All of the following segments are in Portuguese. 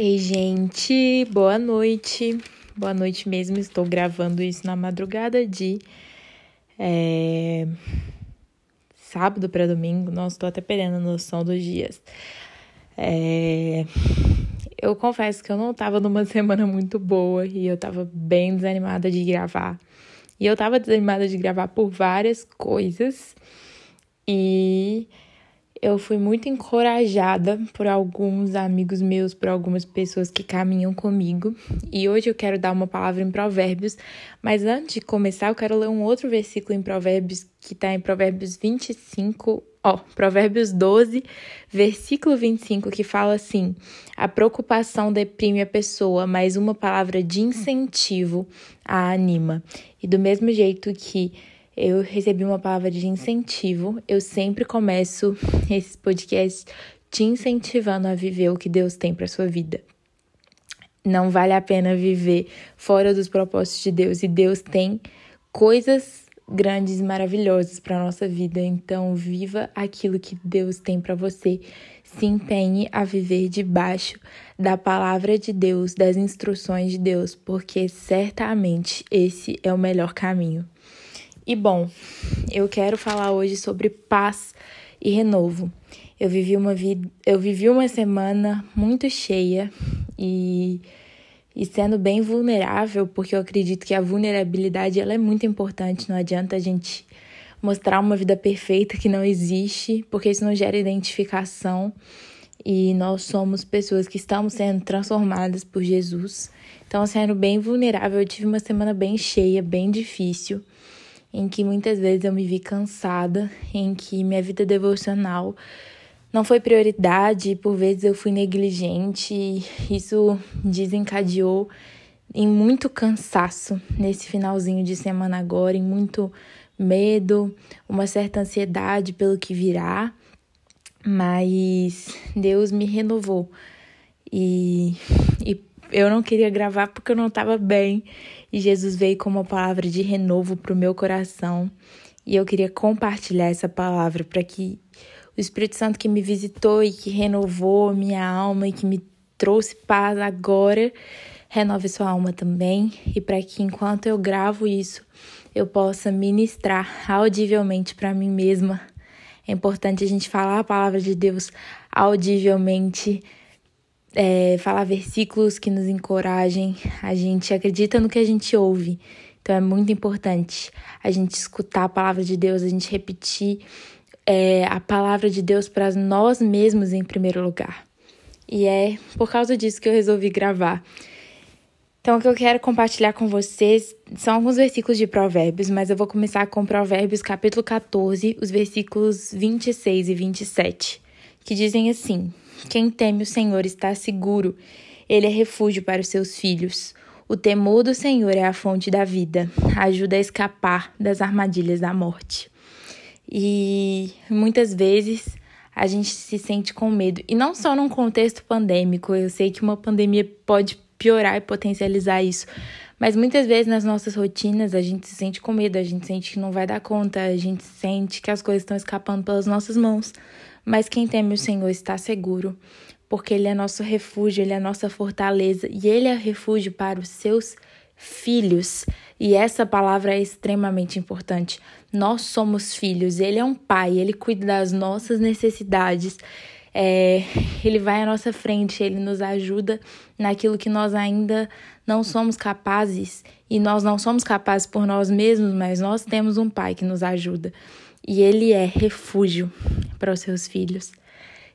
Ei, gente, boa noite. Boa noite mesmo. Estou gravando isso na madrugada de é, sábado para domingo. Nossa, estou até perdendo a noção dos dias. É, eu confesso que eu não estava numa semana muito boa e eu estava bem desanimada de gravar. E eu estava desanimada de gravar por várias coisas. E eu fui muito encorajada por alguns amigos meus, por algumas pessoas que caminham comigo. E hoje eu quero dar uma palavra em Provérbios, mas antes de começar, eu quero ler um outro versículo em Provérbios que está em Provérbios 25, ó, Provérbios 12, versículo 25, que fala assim: A preocupação deprime a pessoa, mas uma palavra de incentivo a anima. E do mesmo jeito que eu recebi uma palavra de incentivo. Eu sempre começo esses podcasts te incentivando a viver o que Deus tem para sua vida. Não vale a pena viver fora dos propósitos de Deus e Deus tem coisas grandes e maravilhosas para nossa vida. Então, viva aquilo que Deus tem para você. Se empenhe a viver debaixo da palavra de Deus, das instruções de Deus, porque certamente esse é o melhor caminho. E bom, eu quero falar hoje sobre paz e renovo. Eu vivi uma vida, eu vivi uma semana muito cheia e e sendo bem vulnerável, porque eu acredito que a vulnerabilidade ela é muito importante, não adianta a gente mostrar uma vida perfeita que não existe, porque isso não gera identificação e nós somos pessoas que estamos sendo transformadas por Jesus. Então, sendo bem vulnerável, eu tive uma semana bem cheia, bem difícil em que muitas vezes eu me vi cansada, em que minha vida devocional não foi prioridade, por vezes eu fui negligente, e isso desencadeou em muito cansaço nesse finalzinho de semana agora, em muito medo, uma certa ansiedade pelo que virá, mas Deus me renovou. E, e eu não queria gravar porque eu não estava bem. E Jesus veio com uma palavra de renovo para o meu coração. E eu queria compartilhar essa palavra para que o Espírito Santo que me visitou e que renovou minha alma e que me trouxe paz agora renove sua alma também. E para que enquanto eu gravo isso eu possa ministrar audivelmente para mim mesma. É importante a gente falar a palavra de Deus audivelmente é, falar versículos que nos encorajem, a gente acredita no que a gente ouve. Então é muito importante a gente escutar a palavra de Deus, a gente repetir é, a palavra de Deus para nós mesmos em primeiro lugar. E é por causa disso que eu resolvi gravar. Então, o que eu quero compartilhar com vocês são alguns versículos de Provérbios, mas eu vou começar com Provérbios capítulo 14, os versículos 26 e 27, que dizem assim: quem teme o Senhor está seguro. Ele é refúgio para os seus filhos. O temor do Senhor é a fonte da vida, ajuda a escapar das armadilhas da morte. E muitas vezes a gente se sente com medo, e não só num contexto pandêmico, eu sei que uma pandemia pode piorar e potencializar isso, mas muitas vezes nas nossas rotinas a gente se sente com medo, a gente sente que não vai dar conta, a gente sente que as coisas estão escapando pelas nossas mãos. Mas quem teme o Senhor está seguro, porque Ele é nosso refúgio, Ele é nossa fortaleza e Ele é refúgio para os seus filhos. E essa palavra é extremamente importante. Nós somos filhos, Ele é um pai, Ele cuida das nossas necessidades. É, ele vai à nossa frente, ele nos ajuda naquilo que nós ainda não somos capazes e nós não somos capazes por nós mesmos, mas nós temos um pai que nos ajuda e ele é refúgio para os seus filhos.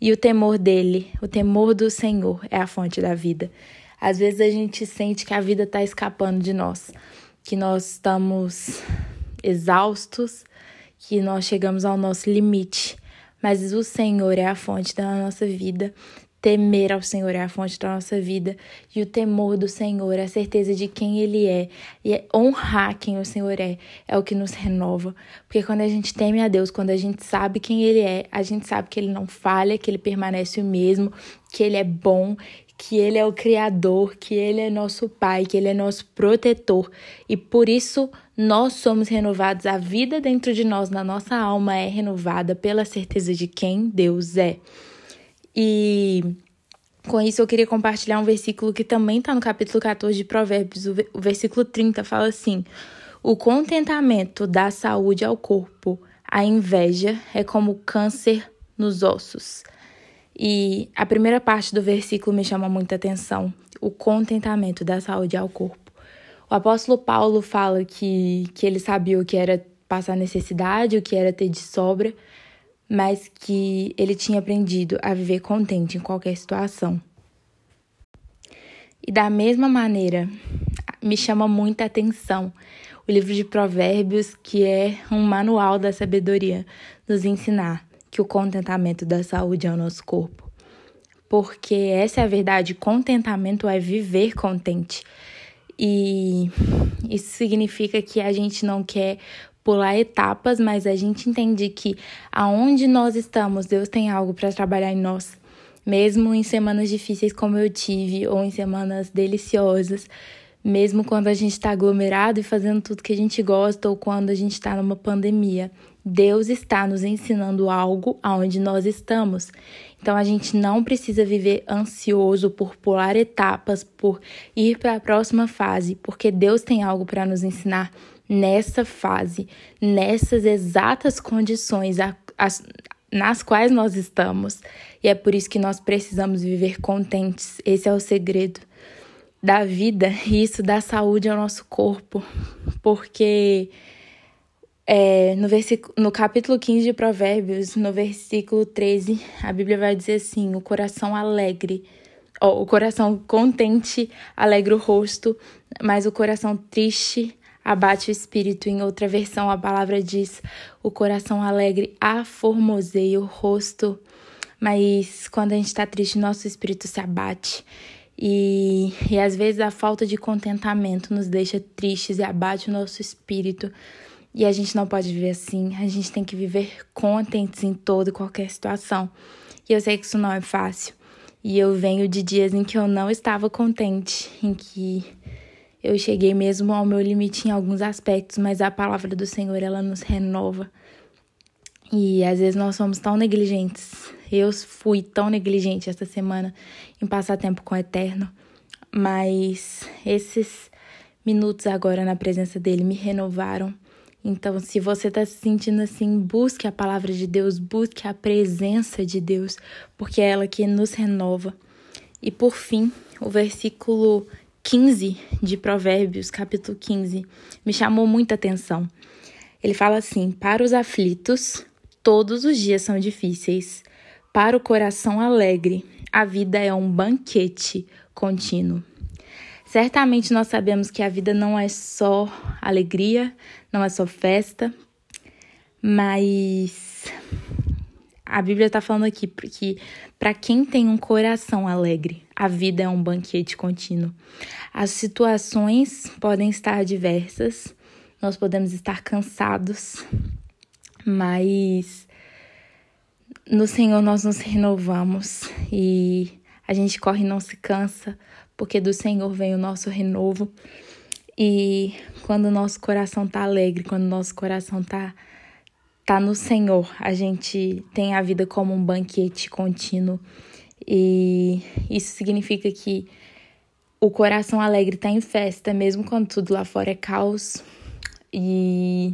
E o temor dele, o temor do Senhor, é a fonte da vida. Às vezes a gente sente que a vida está escapando de nós, que nós estamos exaustos, que nós chegamos ao nosso limite. Mas o Senhor é a fonte da nossa vida, Temer ao Senhor é a fonte da nossa vida e o temor do Senhor, a certeza de quem Ele é e é honrar quem o Senhor é, é o que nos renova. Porque quando a gente teme a Deus, quando a gente sabe quem Ele é, a gente sabe que Ele não falha, que Ele permanece o mesmo, que Ele é bom, que Ele é o Criador, que Ele é nosso Pai, que Ele é nosso protetor e por isso nós somos renovados, a vida dentro de nós, na nossa alma, é renovada pela certeza de quem Deus é. E Com isso, eu queria compartilhar um versículo que também está no capítulo 14 de Provérbios. O versículo 30 fala assim: O contentamento dá saúde ao corpo, a inveja é como câncer nos ossos. E a primeira parte do versículo me chama muita atenção: o contentamento dá saúde ao corpo. O apóstolo Paulo fala que, que ele sabia o que era passar necessidade, o que era ter de sobra, mas que ele tinha aprendido a viver contente em qualquer situação. E da mesma maneira, me chama muita atenção o livro de Provérbios, que é um manual da sabedoria, nos ensinar que o contentamento da saúde é o nosso corpo. Porque essa é a verdade, contentamento é viver contente. E isso significa que a gente não quer pular etapas, mas a gente entende que aonde nós estamos, Deus tem algo para trabalhar em nós. Mesmo em semanas difíceis como eu tive, ou em semanas deliciosas, mesmo quando a gente está aglomerado e fazendo tudo que a gente gosta, ou quando a gente está numa pandemia, Deus está nos ensinando algo aonde nós estamos. Então a gente não precisa viver ansioso por pular etapas, por ir para a próxima fase, porque Deus tem algo para nos ensinar nessa fase, nessas exatas condições a, as, nas quais nós estamos. E é por isso que nós precisamos viver contentes. Esse é o segredo da vida e isso dá saúde ao nosso corpo, porque é, no, no capítulo 15 de Provérbios, no versículo 13, a Bíblia vai dizer assim: o coração alegre, o coração contente alegra o rosto, mas o coração triste abate o espírito. Em outra versão, a palavra diz: o coração alegre aformoseia o rosto. Mas quando a gente está triste, nosso espírito se abate. E, e às vezes a falta de contentamento nos deixa tristes e abate o nosso espírito. E a gente não pode viver assim. A gente tem que viver contentes em toda e qualquer situação. E eu sei que isso não é fácil. E eu venho de dias em que eu não estava contente, em que eu cheguei mesmo ao meu limite em alguns aspectos, mas a palavra do Senhor ela nos renova. E às vezes nós somos tão negligentes. Eu fui tão negligente essa semana em passar tempo com o Eterno, mas esses minutos agora na presença dele me renovaram. Então, se você está se sentindo assim, busque a palavra de Deus, busque a presença de Deus, porque é ela que nos renova. E por fim, o versículo 15 de Provérbios, capítulo 15, me chamou muita atenção. Ele fala assim: Para os aflitos, todos os dias são difíceis. Para o coração alegre, a vida é um banquete contínuo. Certamente nós sabemos que a vida não é só alegria, não é só festa, mas a Bíblia está falando aqui que para quem tem um coração alegre, a vida é um banquete contínuo. As situações podem estar diversas, nós podemos estar cansados, mas no Senhor nós nos renovamos e a gente corre e não se cansa, porque do Senhor vem o nosso renovo. E quando o nosso coração tá alegre, quando o nosso coração tá tá no Senhor. A gente tem a vida como um banquete contínuo e isso significa que o coração alegre está em festa, mesmo quando tudo lá fora é caos. E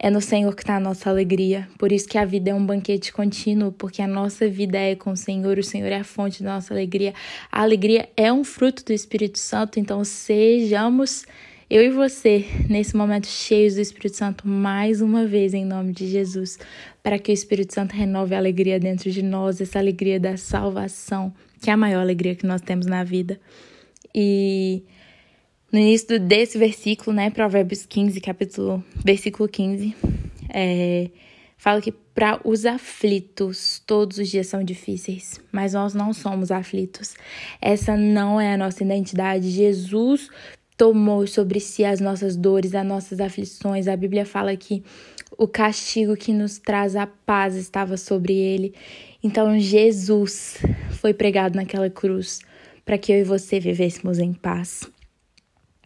é no Senhor que está a nossa alegria. Por isso que a vida é um banquete contínuo, porque a nossa vida é com o Senhor, o Senhor é a fonte da nossa alegria. A alegria é um fruto do Espírito Santo, então sejamos eu e você, nesse momento cheios do Espírito Santo, mais uma vez, em nome de Jesus, para que o Espírito Santo renove a alegria dentro de nós, essa alegria da salvação, que é a maior alegria que nós temos na vida. E no início desse versículo, né, Provérbios 15, capítulo, versículo 15, é, fala que para os aflitos, todos os dias são difíceis, mas nós não somos aflitos. Essa não é a nossa identidade. Jesus tomou sobre si as nossas dores, as nossas aflições. A Bíblia fala que o castigo que nos traz a paz estava sobre ele. Então Jesus foi pregado naquela cruz para que eu e você vivêssemos em paz.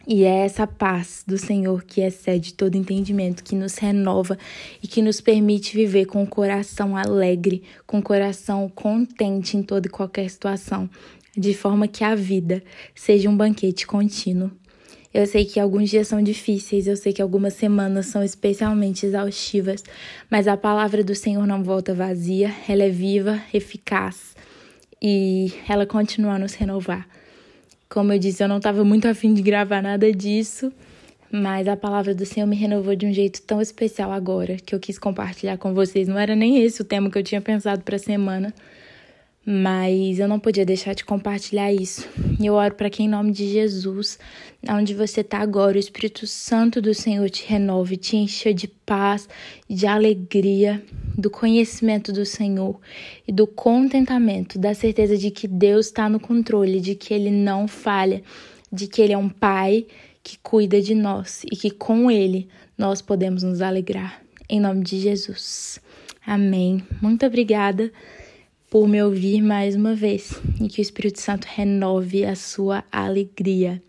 E é essa paz do Senhor que excede todo entendimento, que nos renova e que nos permite viver com o coração alegre, com o coração contente em toda e qualquer situação, de forma que a vida seja um banquete contínuo. Eu sei que alguns dias são difíceis, eu sei que algumas semanas são especialmente exaustivas, mas a palavra do Senhor não volta vazia, ela é viva, eficaz e ela continua a nos renovar. Como eu disse, eu não estava muito afim de gravar nada disso, mas a palavra do Senhor me renovou de um jeito tão especial agora que eu quis compartilhar com vocês. Não era nem esse o tema que eu tinha pensado para a semana, mas eu não podia deixar de compartilhar isso. E eu oro para que, em nome de Jesus, onde você está agora, o Espírito Santo do Senhor te renove, te encha de paz, de alegria, do conhecimento do Senhor e do contentamento, da certeza de que Deus está no controle, de que Ele não falha, de que Ele é um Pai que cuida de nós e que com Ele nós podemos nos alegrar. Em nome de Jesus. Amém. Muito obrigada por me ouvir mais uma vez e que o Espírito Santo renove a sua alegria.